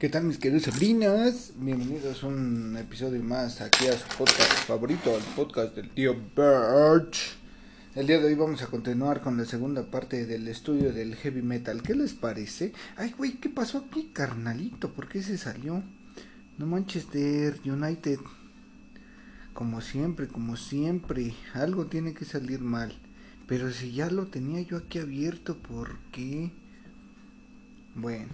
¿Qué tal mis queridos sobrinos? Bienvenidos a un episodio más aquí a su podcast favorito, el podcast del tío Birch. El día de hoy vamos a continuar con la segunda parte del estudio del heavy metal. ¿Qué les parece? Ay, güey, ¿qué pasó aquí, carnalito? ¿Por qué se salió? No Manchester United. Como siempre, como siempre, algo tiene que salir mal. Pero si ya lo tenía yo aquí abierto, ¿por qué? Bueno,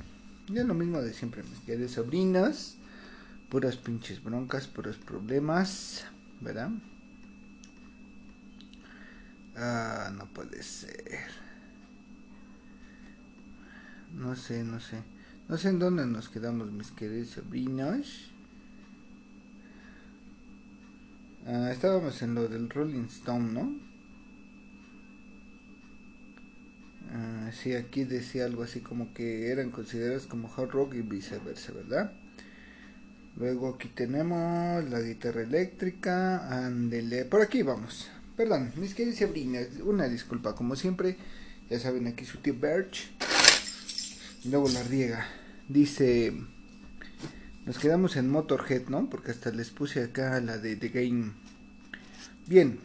ya lo mismo de siempre, mis queridos sobrinos. Puras pinches broncas, puros problemas, ¿verdad? Ah, no puede ser. No sé, no sé. No sé en dónde nos quedamos, mis queridos sobrinos. Ah, estábamos en lo del Rolling Stone, ¿no? Sí, aquí decía algo así como que eran considerados como hard rock y viceversa, ¿verdad? Luego aquí tenemos la guitarra eléctrica, andele, por aquí vamos. Perdón, mis queridos sobrinos, una disculpa, como siempre, ya saben aquí su tío Birch. Luego la riega. Dice, nos quedamos en Motorhead, ¿no? Porque hasta les puse acá la de The Game. Bien,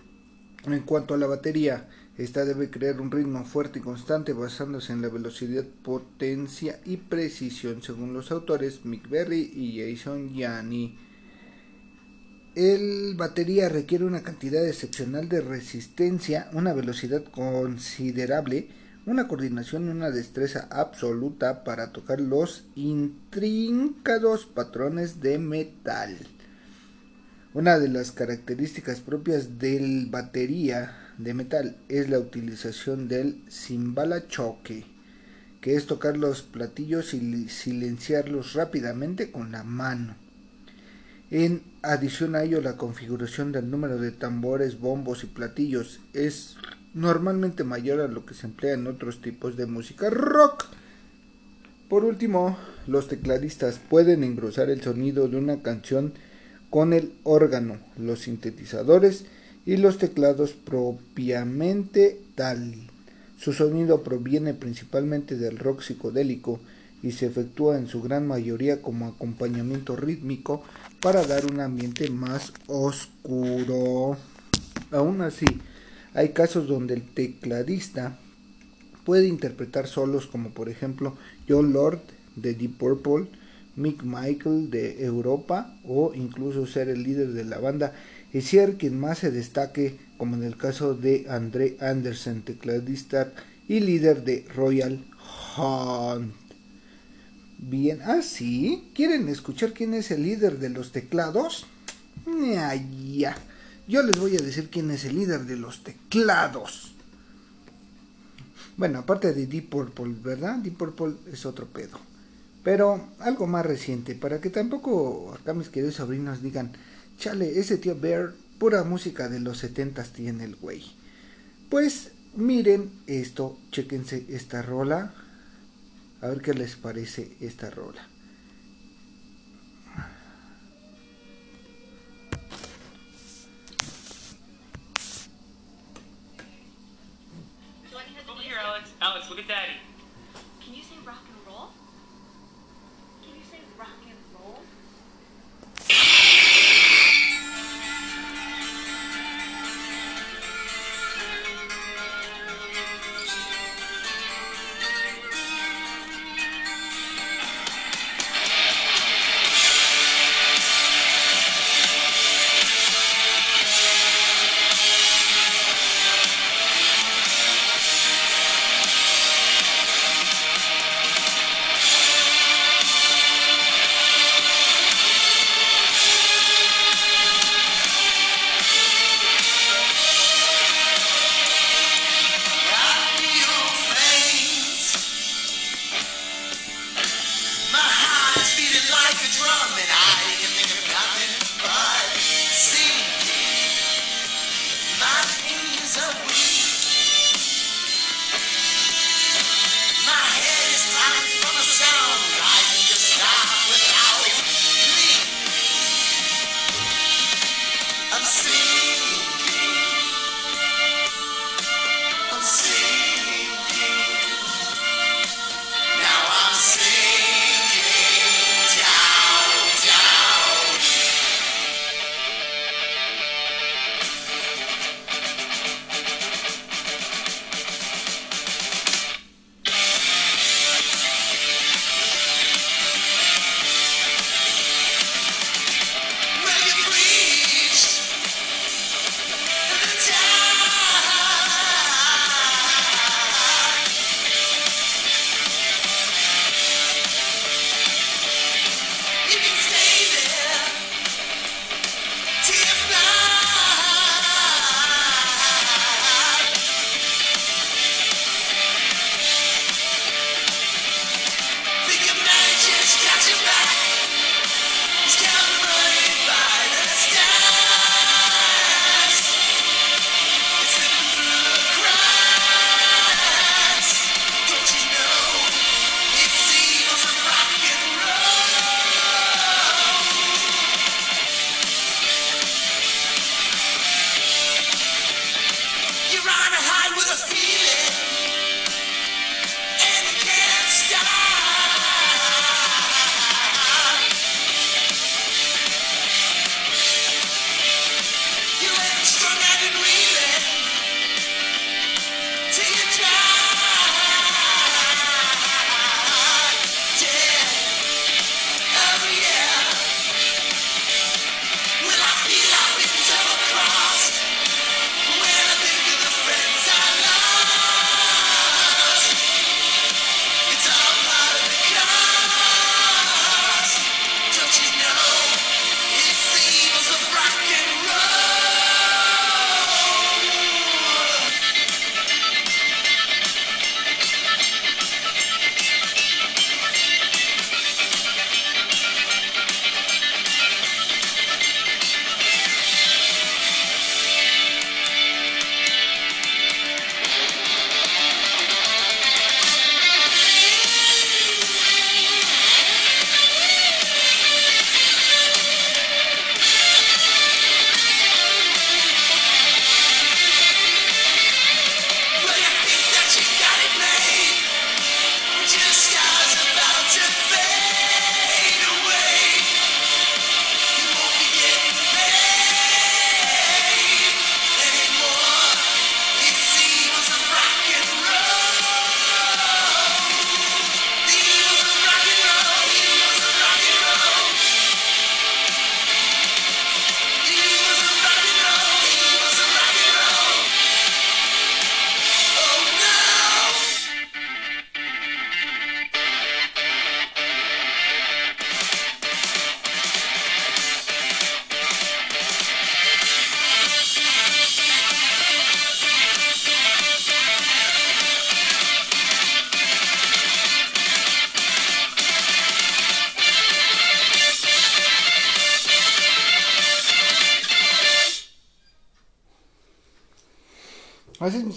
en cuanto a la batería, esta debe crear un ritmo fuerte y constante basándose en la velocidad, potencia y precisión, según los autores Mick Berry y Jason Yanni. El batería requiere una cantidad excepcional de resistencia, una velocidad considerable, una coordinación y una destreza absoluta para tocar los intrincados patrones de metal. Una de las características propias del batería de metal es la utilización del cimbala choque, que es tocar los platillos y silenciarlos rápidamente con la mano. En adición a ello, la configuración del número de tambores, bombos y platillos es normalmente mayor a lo que se emplea en otros tipos de música rock. Por último, los tecladistas pueden engrosar el sonido de una canción con el órgano, los sintetizadores y los teclados propiamente tal. Su sonido proviene principalmente del rock psicodélico y se efectúa en su gran mayoría como acompañamiento rítmico para dar un ambiente más oscuro. Aún así, hay casos donde el tecladista puede interpretar solos como por ejemplo John Lord de Deep Purple, Mick Michael de Europa o incluso ser el líder de la banda y ser quien más se destaque, como en el caso de André Anderson, tecladista y líder de Royal Hunt. Bien, así, ah, ¿quieren escuchar quién es el líder de los teclados? ya. Yo les voy a decir quién es el líder de los teclados. Bueno, aparte de Deep Purple, ¿verdad? Deep Purple es otro pedo. Pero algo más reciente, para que tampoco acá mis queridos sobrinos digan, chale, ese tío Bear, pura música de los setentas tiene el güey. Pues miren esto, chequense esta rola, a ver qué les parece esta rola.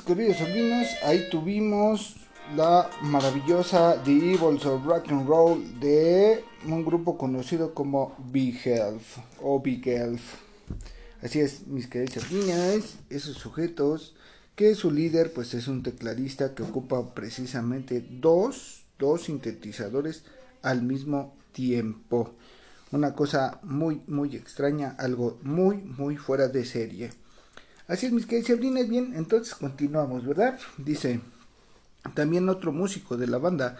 Queridos sobrinos, ahí tuvimos la maravillosa The Evils of Rock and Roll de un grupo conocido como Big Elf o Big Elf. Así es, mis queridos sobrinos, esos sujetos que su líder pues es un tecladista que ocupa precisamente dos, dos sintetizadores al mismo tiempo. Una cosa muy, muy extraña, algo muy, muy fuera de serie. Así es, mis queridos sobrinos, bien, entonces continuamos, ¿verdad? Dice, también otro músico de la banda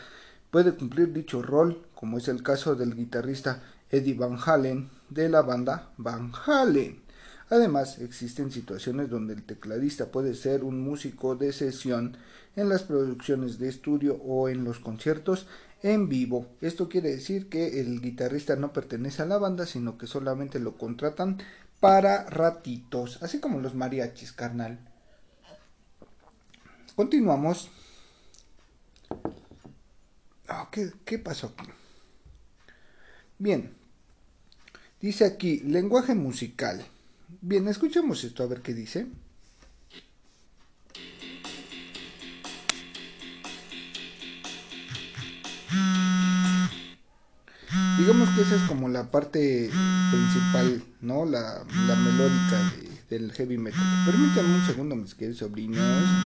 puede cumplir dicho rol, como es el caso del guitarrista Eddie Van Halen de la banda Van Halen. Además, existen situaciones donde el tecladista puede ser un músico de sesión en las producciones de estudio o en los conciertos en vivo. Esto quiere decir que el guitarrista no pertenece a la banda, sino que solamente lo contratan para ratitos, así como los mariachis, carnal. Continuamos. ¿qué, ¿Qué pasó aquí? Bien. Dice aquí, lenguaje musical. Bien, escuchemos esto a ver qué dice. Digamos que esa es como la parte principal, ¿no? La, melódica del heavy metal. Permítanme un segundo, mis queridos sobrinos.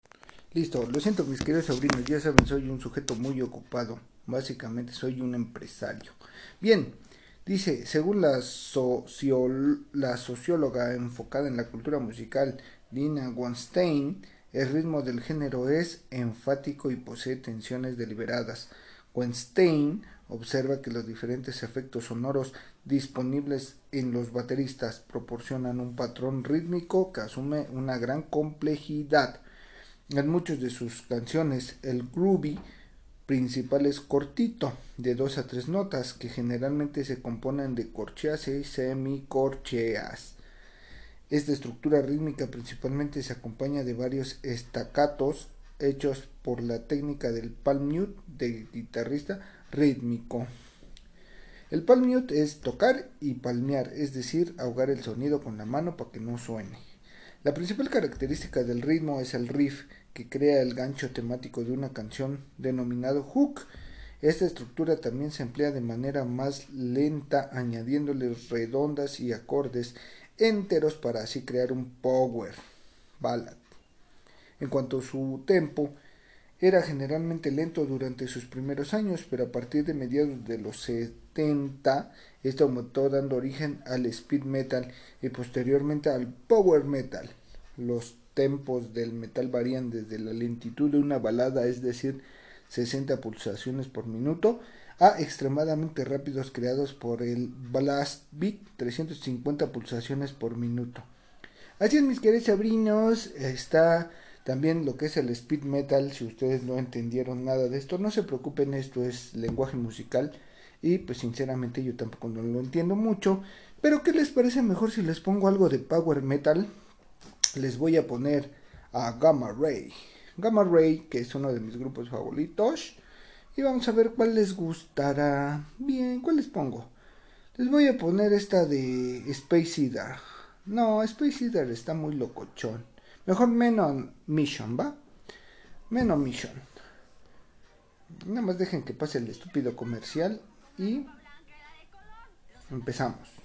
Listo, lo siento, mis queridos sobrinos. Ya saben, soy un sujeto muy ocupado. Básicamente, soy un empresario. Bien, Dice, según la, la socióloga enfocada en la cultura musical Dina Weinstein, el ritmo del género es enfático y posee tensiones deliberadas. Weinstein observa que los diferentes efectos sonoros disponibles en los bateristas proporcionan un patrón rítmico que asume una gran complejidad. En muchas de sus canciones, el groovy principal es cortito, de dos a tres notas, que generalmente se componen de corcheas y semicorcheas. Esta estructura rítmica principalmente se acompaña de varios estacatos hechos por la técnica del palm mute del guitarrista rítmico. El palm mute es tocar y palmear, es decir, ahogar el sonido con la mano para que no suene. La principal característica del ritmo es el riff, que crea el gancho temático de una canción denominado hook. Esta estructura también se emplea de manera más lenta añadiéndole redondas y acordes enteros para así crear un power ballad. En cuanto a su tempo, era generalmente lento durante sus primeros años, pero a partir de mediados de los 70 esto aumentó dando origen al speed metal y posteriormente al power metal. Los tempos del metal varían desde la lentitud de una balada, es decir, 60 pulsaciones por minuto, a extremadamente rápidos creados por el Blast Beat, 350 pulsaciones por minuto. Así es, mis queridos sobrinos, está también lo que es el speed metal, si ustedes no entendieron nada de esto, no se preocupen, esto es lenguaje musical y pues sinceramente yo tampoco no lo entiendo mucho, pero ¿qué les parece mejor si les pongo algo de power metal? les voy a poner a Gamma Ray. Gamma Ray, que es uno de mis grupos favoritos. Y vamos a ver cuál les gustará. Bien, ¿cuál les pongo? Les voy a poner esta de Space Eater. No, Space Eater está muy locochón. Mejor Menon Mission, ¿va? Menon Mission. Nada más dejen que pase el estúpido comercial y empezamos.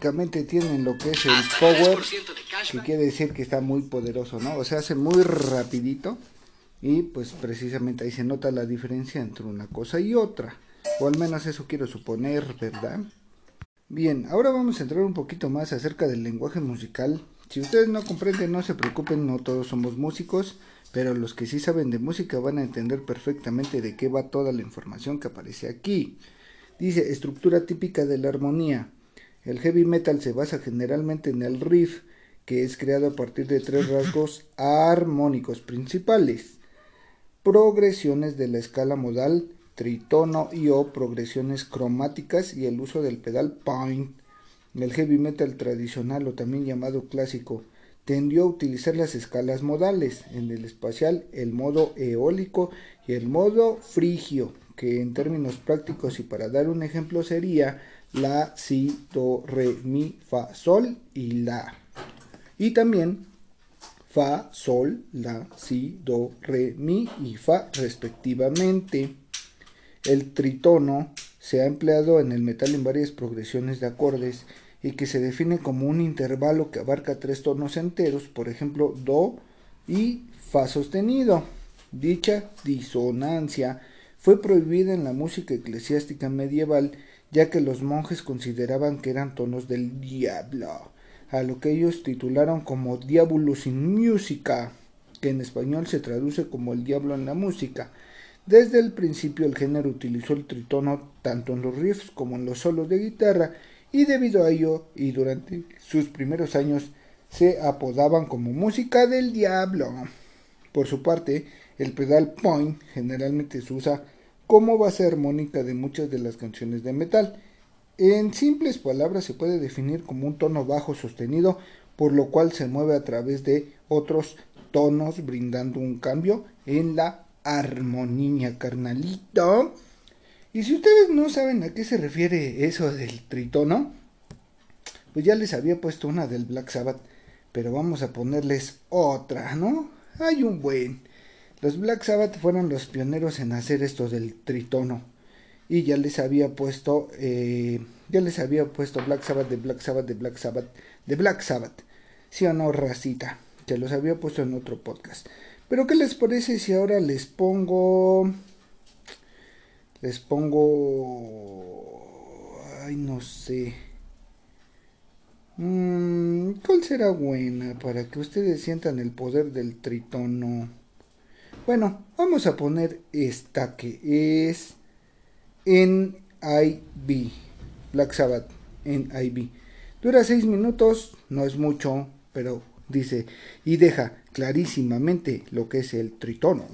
Tienen lo que es el power, que quiere decir que está muy poderoso, ¿no? O sea, hace muy rapidito y pues precisamente ahí se nota la diferencia entre una cosa y otra. O al menos eso quiero suponer, ¿verdad? Bien, ahora vamos a entrar un poquito más acerca del lenguaje musical. Si ustedes no comprenden, no se preocupen, no todos somos músicos, pero los que sí saben de música van a entender perfectamente de qué va toda la información que aparece aquí. Dice, estructura típica de la armonía. El heavy metal se basa generalmente en el riff, que es creado a partir de tres rasgos armónicos principales. Progresiones de la escala modal, tritono y o progresiones cromáticas y el uso del pedal point. El heavy metal tradicional o también llamado clásico tendió a utilizar las escalas modales, en el espacial el modo eólico y el modo frigio, que en términos prácticos y para dar un ejemplo sería la, si, do, re, mi, fa, sol y la. Y también fa, sol, la, si, do, re, mi y fa respectivamente. El tritono se ha empleado en el metal en varias progresiones de acordes y que se define como un intervalo que abarca tres tonos enteros, por ejemplo, do y fa sostenido. Dicha disonancia fue prohibida en la música eclesiástica medieval ya que los monjes consideraban que eran tonos del diablo, a lo que ellos titularon como Diabolus in Musica, que en español se traduce como el diablo en la música. Desde el principio el género utilizó el tritono tanto en los riffs como en los solos de guitarra y debido a ello y durante sus primeros años se apodaban como música del diablo. Por su parte, el pedal point generalmente se usa como base armónica de muchas de las canciones de metal. En simples palabras se puede definir como un tono bajo sostenido, por lo cual se mueve a través de otros tonos, brindando un cambio en la armonía, carnalito. Y si ustedes no saben a qué se refiere eso del tritono, pues ya les había puesto una del Black Sabbath, pero vamos a ponerles otra, ¿no? Hay un buen. Los Black Sabbath fueron los pioneros en hacer esto del tritono. Y ya les había puesto, eh, ya les había puesto Black Sabbath de Black Sabbath de Black Sabbath de Black Sabbath. ¿Sí o no, racita? Se los había puesto en otro podcast. Pero ¿qué les parece si ahora les pongo... Les pongo... Ay, no sé. Mm, ¿Cuál será buena para que ustedes sientan el poder del tritono? Bueno, vamos a poner esta que es NIV, Black Sabbath, NIV. Dura 6 minutos, no es mucho, pero dice, y deja clarísimamente lo que es el tritono.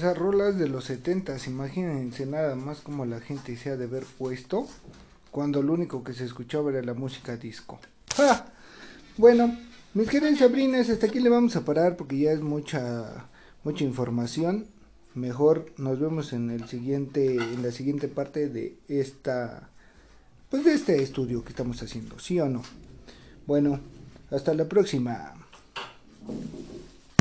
Esas rolas de los 70, imagínense nada más como la gente se ha de haber puesto cuando lo único que se escuchaba era la música disco. Bueno, mis queridas Sabrinas, hasta aquí le vamos a parar porque ya es mucha mucha información. Mejor nos vemos en el siguiente en la siguiente parte de esta pues de este estudio que estamos haciendo, ¿sí o no? Bueno, hasta la próxima.